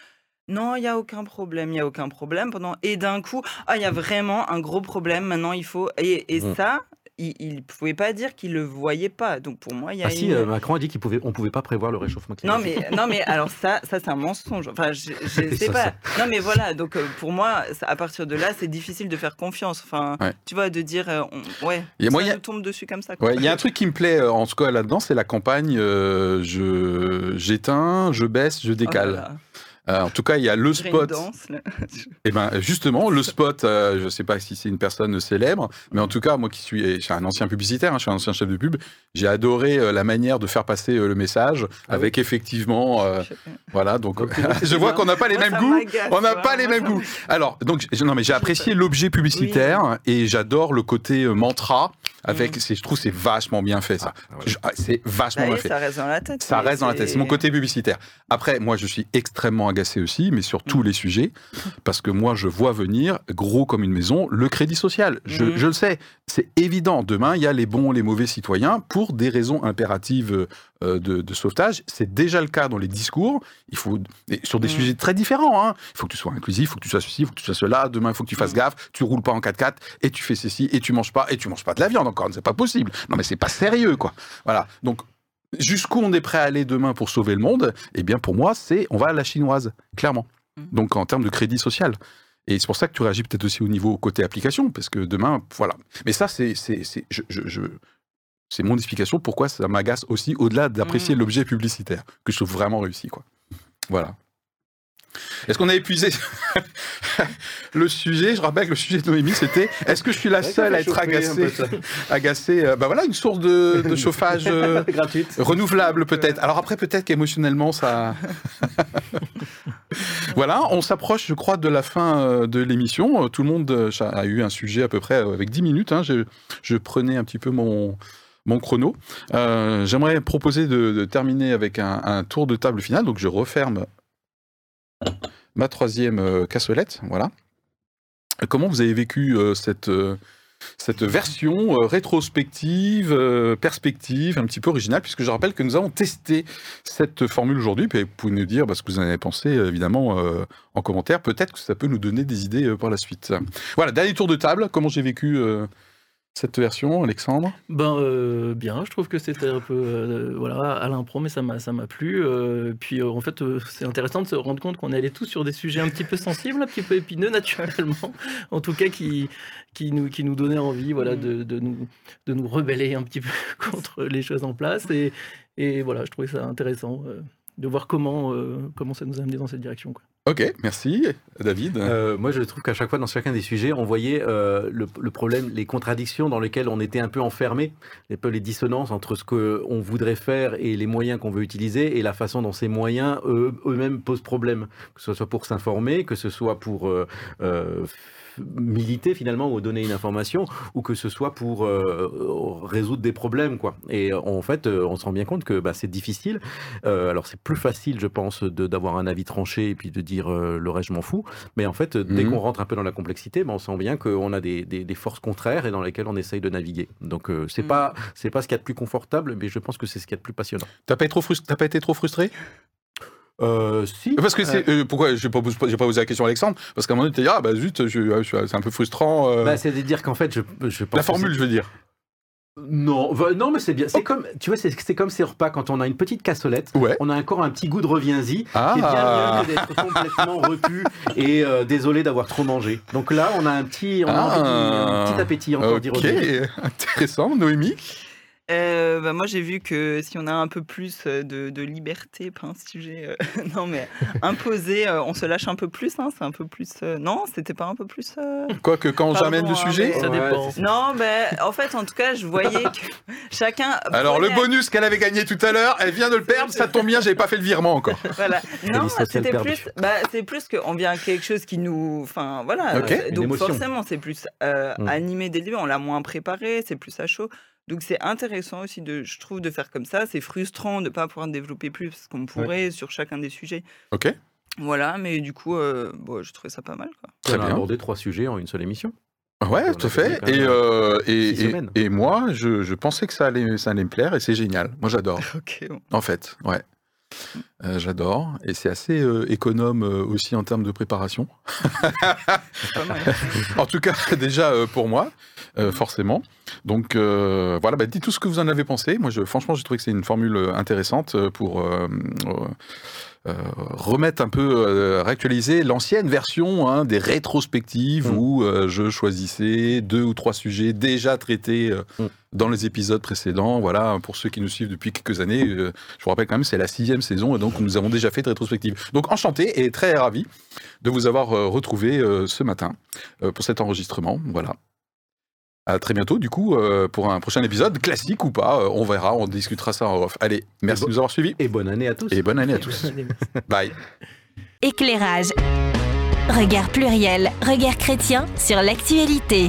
Non, il n'y a aucun problème, il n'y a aucun problème. Pendant... Et d'un coup, ah, il y a vraiment un gros problème, maintenant il faut. Et, et Mm. ça, il ne pouvait pas dire qu'il ne le voyait pas. Donc pour moi, il y a Ah si, euh, Macron a dit qu'on pouvait, on pouvait pas prévoir le réchauffement Non climatique. mais, non mais alors ça, ça c'est un mensonge. Enfin, je, je *laughs* sais Ça, pas. ça. Non mais voilà, donc euh, pour moi, ça- à partir de là, c'est difficile de faire confiance. Enfin, Ouais. tu vois, de dire, euh, on- ouais, Il y a ça moyen- nous tombe dessus comme ça. Ouais, il y a un truc qui me plaît en tout cas là-dedans, c'est la campagne euh, je j'éteins, je baisse, je Oh décale. là. Euh, en tout cas, il y a le spot. Et ben justement, le spot, euh, je sais pas si c'est une personne célèbre, mais en tout cas, moi qui suis, je suis un ancien publicitaire, hein, je suis un ancien chef de pub, j'ai adoré euh, la manière de faire passer le message, Ah avec effectivement, Je voilà. Donc, *laughs* je vois qu'on n'a pas les mêmes goûts. On n'a pas les mêmes goûts. Alors, donc, non, mais j'ai apprécié l'objet publicitaire et j'adore le côté mantra. Avec, Mm. je trouve, c'est vachement bien fait ça. Ah, ouais. Ah, c'est vachement Bah bien fait. ça reste dans la tête. Ça reste dans la tête. C'est mon côté publicitaire. Après, moi, je suis extrêmement agacé aussi, mais sur tous Mm. les sujets, parce que moi, je vois venir, gros comme une maison, le crédit social. Je, Mm. je le sais. C'est évident. Demain, il y a les bons, les mauvais citoyens pour des raisons impératives euh, de, de sauvetage. C'est déjà le cas dans les discours. Il faut, sur des Mm. sujets très différents. hein. Il faut que tu sois inclusif, il faut que tu sois ceci, il faut que tu sois cela. Demain, il faut que tu fasses Mm. gaffe. Tu roules pas en 4x4 et tu fais ceci et tu manges pas et tu manges pas de la viande encore. C'est pas possible. Non, mais c'est pas sérieux, quoi. Voilà. Donc, jusqu'où on est prêt à aller demain pour sauver le monde? Eh bien, pour moi, c'est on va à la chinoise, clairement. Mm. Donc, en termes de crédit social. Et c'est pour ça que tu réagis peut-être aussi au niveau côté application, parce que demain, voilà. Mais ça, c'est, c'est, c'est, je, je- je- c'est mon explication pourquoi ça m'agace aussi, au-delà d'apprécier Mm. l'objet publicitaire, que je trouve vraiment réussi, quoi. Voilà. Est-ce qu'on a épuisé *laughs* le sujet? Je rappelle que le sujet de Noémie, c'était est-ce que je suis la seule à être agacée *laughs* agacée euh, Bah voilà, une source de, de *laughs* chauffage euh, Gratuite. renouvelable peut-être. Alors après, peut-être qu'émotionnellement, ça... voilà, on s'approche, je crois, de la fin euh, de l'émission. Euh, Tout le monde a eu un sujet à peu près avec 10 minutes. hein. Je, je prenais un petit peu mon, mon chrono. Euh, J'aimerais proposer de, terminer avec un, tour de table final. Donc je referme ma troisième euh, cassolette. Voilà. Comment vous avez vécu euh, cette... cette version rétrospective, perspective, un petit peu originale, puisque je rappelle que nous avons testé cette formule aujourd'hui, puis vous pouvez nous dire bah, ce que vous en avez pensé, évidemment, en commentaire. Peut-être que ça peut nous donner des idées par la suite. Voilà, dernier tour de table. Comment j'ai vécu cette version, Alexandre? Ben euh, bien, je trouve que c'était un peu euh, voilà à l'impro, mais ça m'a ça plu. euh, puis en fait, c'est intéressant de se rendre compte qu'on allait tous sur des sujets un petit peu sensibles, un petit peu épineux *laughs* naturellement, en tout cas qui qui nous qui nous donnaient envie voilà de, de nous de nous rebeller un petit peu *laughs* contre les choses en place et et voilà, je trouvais ça intéressant de voir comment comment ça nous a amené dans cette direction. Quoi. Ok, merci. David Euh, moi, je trouve qu'à chaque fois, dans chacun des sujets, on voyait euh, le, le problème, les contradictions dans lesquelles on était un peu enfermé, un peu les dissonances entre ce qu'on voudrait faire et les moyens qu'on veut utiliser, et la façon dont ces moyens eux- eux-mêmes posent problème, que ce soit pour s'informer, que ce soit pour euh, militer finalement ou donner une information, ou que ce soit pour euh, résoudre des problèmes, quoi. Et en fait, euh, on se rend bien compte que bah, c'est difficile. Euh, alors c'est plus facile, je pense, de- d'avoir un avis tranché et puis de dire euh, le reste, je m'en fous. Mais en fait, dès Mhm. qu'on rentre un peu dans la complexité, ben, on sent bien qu'on a des, des- des forces contraires et dans lesquelles on essaye de naviguer. Donc euh, c'est Mhm. pas c'est pas ce qu'il y a de plus confortable, mais je pense que c'est ce qu'il y a de plus passionnant. T'as pas, été trop frust- t'as pas été trop frustré? Euh, si. Parce que c'est. euh, pourquoi j'ai pas, pas posé la question à Alexandre? Parce qu'à un moment donné, tu dit, ah bah zut, je- je- c'est un peu frustrant. euh, Bah, c'est de dire qu'en fait, je, je pense la formule, je veux dire. c'est- Non, va- non, mais c'est bien. C'est comme, tu vois, c'est c'est comme ces repas quand on a une petite cassolette. Ouais. On a encore un petit goût de reviens-y, Ah. qui est bien mieux que d'être complètement *laughs* repu et euh, désolé d'avoir trop mangé. Donc là, on a un petit, on a envie d'y- Ah. un petit appétit encore d'y Ok, revenir. intéressant. Noémie Euh, bah, moi, j'ai vu que si on a un peu plus euh, de, de liberté, pas un sujet, euh, *laughs* non mais imposé, euh, on se lâche un peu plus, hein, c'est un peu plus. euh, non, c'était pas un peu plus. euh, Quoique, quand j'amène le hein, sujet. mais- Ça dépend. Non, mais en fait, en tout cas, je voyais que *laughs* chacun. Alors, le bonus qu'elle avait gagné tout à l'heure, elle vient de le perdre, ça tombe bien, j'avais pas fait le virement encore. *laughs* Voilà. Non, c'était plus. Bah, c'est plus qu'on vient à quelque chose qui nous. Enfin, voilà. Donc, forcément, c'est plus euh, Mm. animé dès le début. On l'a moins préparé, c'est plus à chaud. Donc, c'est intéressant aussi, de, je trouve, de faire comme ça. C'est frustrant de ne pas pouvoir développer plus parce qu'on pourrait sur chacun des sujets. Ok, Voilà, mais du coup, euh, bon, je trouvais ça pas mal. Quoi. très on a bien. abordé trois sujets en une seule émission. Ouais, tout à fait. Et, euh, et, et- et moi, je, je pensais que ça allait, ça allait me plaire et c'est génial. Moi, j'adore, *laughs* Ok, bon. en fait. Ouais. Euh, j'adore. Et c'est assez euh, économe euh, aussi en termes de préparation. mal. *laughs* en tout cas, *laughs* déjà pour moi, forcément. Donc voilà, bah, dites tout ce que vous en avez pensé. Moi, je, franchement, j'ai trouvé que c'est une formule intéressante pour remettre un peu, réactualiser l'ancienne version hein, des rétrospectives Mm. où je choisissais deux ou trois sujets déjà traités Mm. Dans les épisodes précédents. Voilà, pour ceux qui nous suivent depuis quelques années, euh, je vous rappelle quand même, c'est la sixième saison et donc nous avons déjà fait de rétrospective. Donc enchanté et très ravi de vous avoir euh, retrouvé euh, ce matin euh, pour cet enregistrement. Voilà. À très bientôt, du coup, euh, pour un prochain épisode, classique ou pas, euh, on verra, on discutera ça en off. Allez, merci bon- de nous avoir suivis Et bonne année à tous. et bonne année à tous. Bye. Éclairage. Regard pluriel, regard chrétien sur l'actualité.